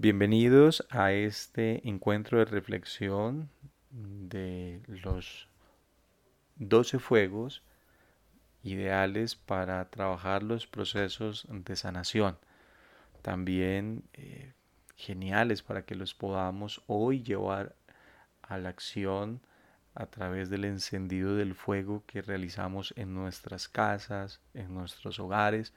Bienvenidos a este encuentro de reflexión de los 12 fuegos ideales para trabajar los procesos de sanación. También eh, geniales para que los podamos hoy llevar a la acción a través del encendido del fuego que realizamos en nuestras casas, en nuestros hogares,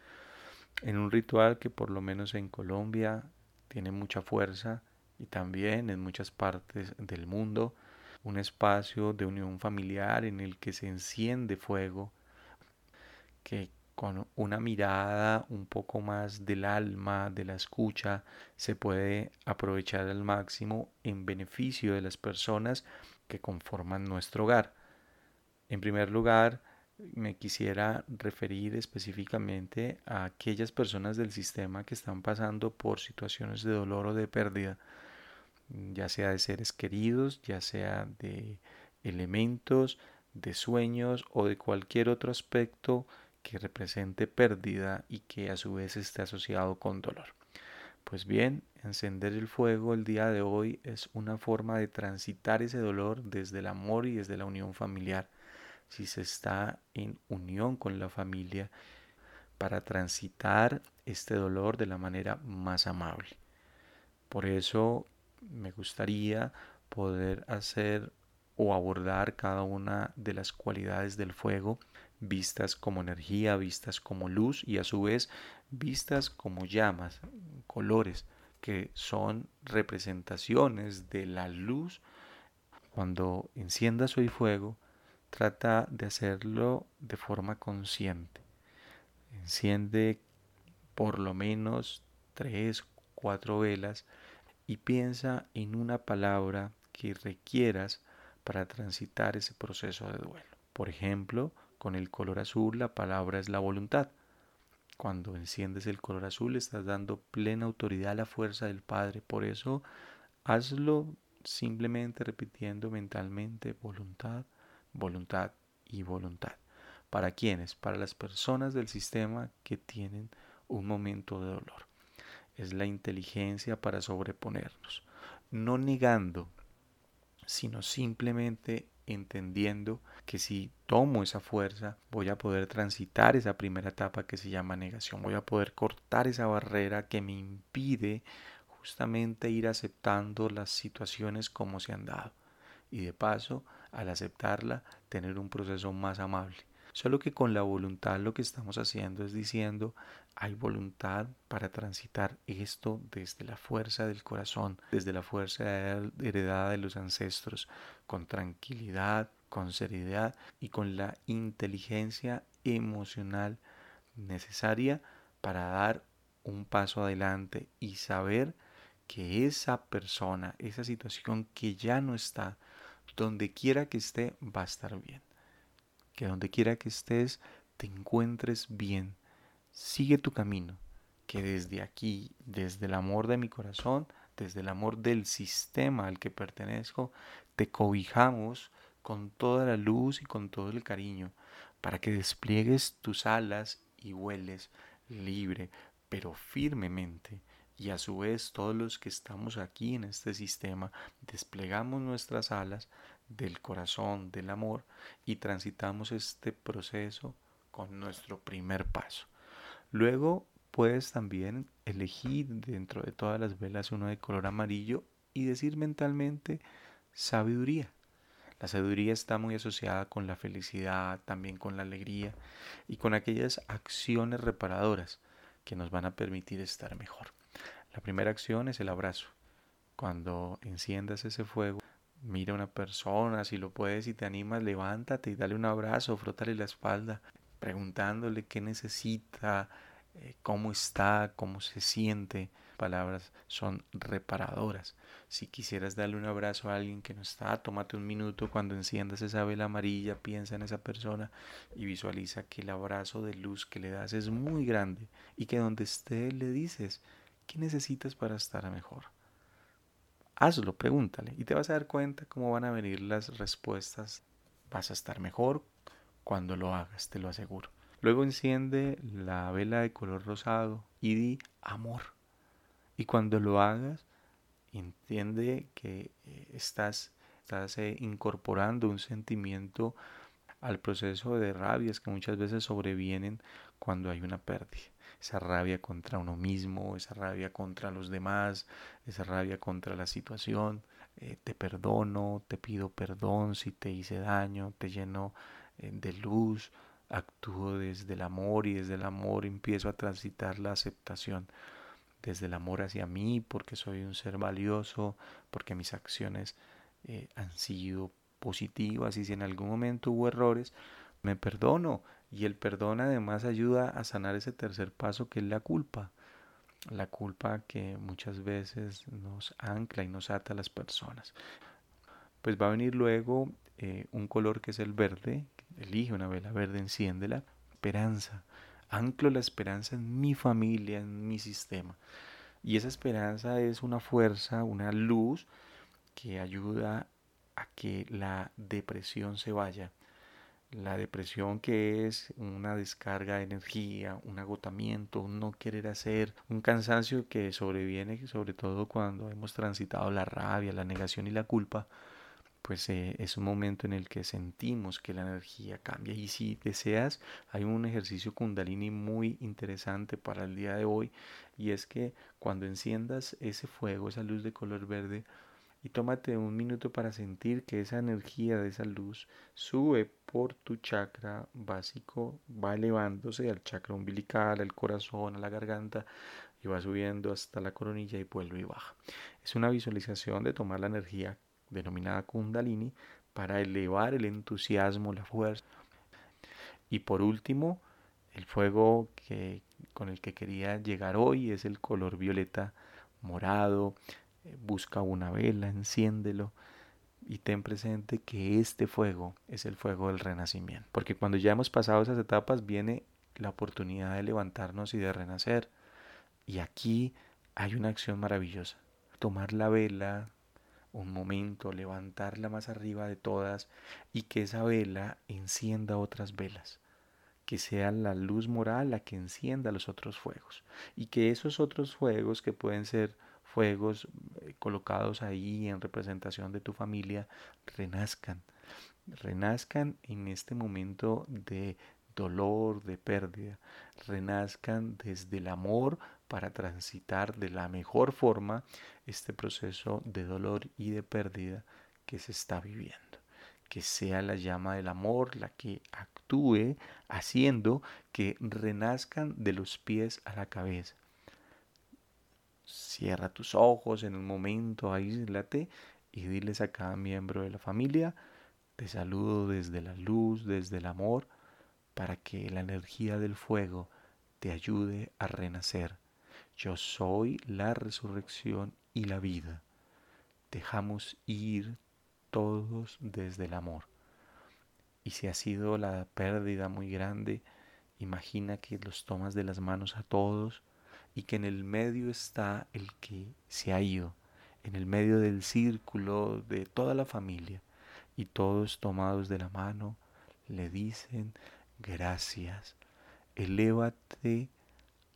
en un ritual que por lo menos en Colombia tiene mucha fuerza y también en muchas partes del mundo un espacio de unión familiar en el que se enciende fuego, que con una mirada un poco más del alma, de la escucha, se puede aprovechar al máximo en beneficio de las personas que conforman nuestro hogar. En primer lugar, me quisiera referir específicamente a aquellas personas del sistema que están pasando por situaciones de dolor o de pérdida, ya sea de seres queridos, ya sea de elementos, de sueños o de cualquier otro aspecto que represente pérdida y que a su vez esté asociado con dolor. Pues bien, encender el fuego el día de hoy es una forma de transitar ese dolor desde el amor y desde la unión familiar si se está en unión con la familia para transitar este dolor de la manera más amable. Por eso me gustaría poder hacer o abordar cada una de las cualidades del fuego vistas como energía, vistas como luz y a su vez vistas como llamas, colores, que son representaciones de la luz. Cuando enciendas hoy fuego, trata de hacerlo de forma consciente. Enciende por lo menos tres, cuatro velas y piensa en una palabra que requieras para transitar ese proceso de duelo. Por ejemplo, con el color azul la palabra es la voluntad. Cuando enciendes el color azul estás dando plena autoridad a la fuerza del Padre. Por eso hazlo simplemente repitiendo mentalmente voluntad, voluntad y voluntad. ¿Para quiénes? Para las personas del sistema que tienen un momento de dolor. Es la inteligencia para sobreponernos, no negando, sino simplemente entendiendo que si tomo esa fuerza voy a poder transitar esa primera etapa que se llama negación, voy a poder cortar esa barrera que me impide justamente ir aceptando las situaciones como se han dado y de paso al aceptarla, tener un proceso más amable. Solo que con la voluntad lo que estamos haciendo es diciendo, hay voluntad para transitar esto desde la fuerza del corazón, desde la fuerza heredada de los ancestros, con tranquilidad, con seriedad y con la inteligencia emocional necesaria para dar un paso adelante y saber que esa persona, esa situación que ya no está, donde quiera que esté va a estar bien. Que donde quiera que estés te encuentres bien. Sigue tu camino. Que desde aquí, desde el amor de mi corazón, desde el amor del sistema al que pertenezco, te cobijamos con toda la luz y con todo el cariño para que despliegues tus alas y vueles libre, pero firmemente y a su vez todos los que estamos aquí en este sistema desplegamos nuestras alas del corazón, del amor y transitamos este proceso con nuestro primer paso. Luego puedes también elegir dentro de todas las velas uno de color amarillo y decir mentalmente sabiduría. La sabiduría está muy asociada con la felicidad, también con la alegría y con aquellas acciones reparadoras que nos van a permitir estar mejor. La primera acción es el abrazo. Cuando enciendas ese fuego, mira a una persona, si lo puedes y te animas, levántate y dale un abrazo, frótale la espalda, preguntándole qué necesita, eh, cómo está, cómo se siente. Palabras son reparadoras. Si quisieras darle un abrazo a alguien que no está, tómate un minuto cuando enciendas esa vela amarilla, piensa en esa persona y visualiza que el abrazo de luz que le das es muy grande y que donde esté le dices, ¿Qué necesitas para estar mejor? Hazlo, pregúntale y te vas a dar cuenta cómo van a venir las respuestas. Vas a estar mejor cuando lo hagas, te lo aseguro. Luego enciende la vela de color rosado y di amor. Y cuando lo hagas, entiende que eh, estás, estás eh, incorporando un sentimiento al proceso de rabias que muchas veces sobrevienen cuando hay una pérdida. Esa rabia contra uno mismo, esa rabia contra los demás, esa rabia contra la situación. Eh, te perdono, te pido perdón si te hice daño, te lleno de luz, actúo desde el amor y desde el amor empiezo a transitar la aceptación desde el amor hacia mí, porque soy un ser valioso, porque mis acciones eh, han sido positivas y si en algún momento hubo errores, me perdono. Y el perdón además ayuda a sanar ese tercer paso que es la culpa. La culpa que muchas veces nos ancla y nos ata a las personas. Pues va a venir luego eh, un color que es el verde. Elige una vela verde, enciéndela. Esperanza anclo la esperanza en mi familia, en mi sistema. Y esa esperanza es una fuerza, una luz que ayuda a que la depresión se vaya. La depresión que es una descarga de energía, un agotamiento, un no querer hacer, un cansancio que sobreviene sobre todo cuando hemos transitado la rabia, la negación y la culpa, pues eh, es un momento en el que sentimos que la energía cambia. Y si deseas, hay un ejercicio kundalini muy interesante para el día de hoy y es que cuando enciendas ese fuego, esa luz de color verde, y tómate un minuto para sentir que esa energía de esa luz sube por tu chakra básico, va elevándose al chakra umbilical, al corazón, a la garganta y va subiendo hasta la coronilla y vuelve y baja. Es una visualización de tomar la energía denominada Kundalini, para elevar el entusiasmo, la fuerza. Y por último, el fuego que, con el que quería llegar hoy es el color violeta morado. Eh, busca una vela, enciéndelo y ten presente que este fuego es el fuego del renacimiento. Porque cuando ya hemos pasado esas etapas viene la oportunidad de levantarnos y de renacer. Y aquí hay una acción maravillosa. Tomar la vela, un momento, levantarla más arriba de todas y que esa vela encienda otras velas, que sea la luz moral la que encienda los otros fuegos y que esos otros fuegos que pueden ser fuegos eh, colocados ahí en representación de tu familia renazcan, renazcan en este momento de dolor, de pérdida, renazcan desde el amor para transitar de la mejor forma este proceso de dolor y de pérdida que se está viviendo. Que sea la llama del amor la que actúe haciendo que renazcan de los pies a la cabeza. Cierra tus ojos en un momento, aíslate y diles a cada miembro de la familia, te saludo desde la luz, desde el amor, para que la energía del fuego te ayude a renacer. Yo soy la resurrección y la vida. Dejamos ir todos desde el amor. Y si ha sido la pérdida muy grande, imagina que los tomas de las manos a todos y que en el medio está el que se ha ido, en el medio del círculo de toda la familia, y todos tomados de la mano le dicen gracias. Elévate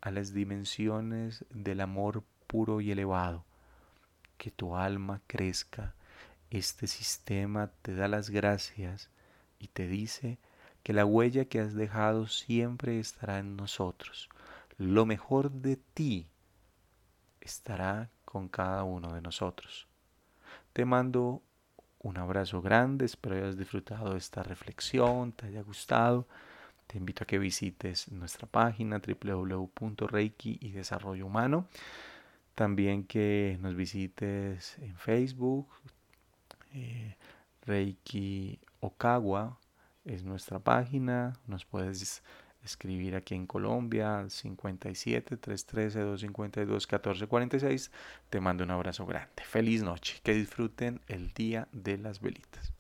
a las dimensiones del amor puro y elevado. Que tu alma crezca. Este sistema te da las gracias y te dice que la huella que has dejado siempre estará en nosotros. Lo mejor de ti estará con cada uno de nosotros. Te mando un abrazo grande, espero hayas disfrutado de esta reflexión, te haya gustado. Te invito a que visites nuestra página www.reiki y desarrollo humano. También que nos visites en Facebook. Eh, Reiki Okawa es nuestra página. Nos puedes escribir aquí en Colombia 57 313 252 1446. Te mando un abrazo grande. Feliz noche. Que disfruten el día de las velitas.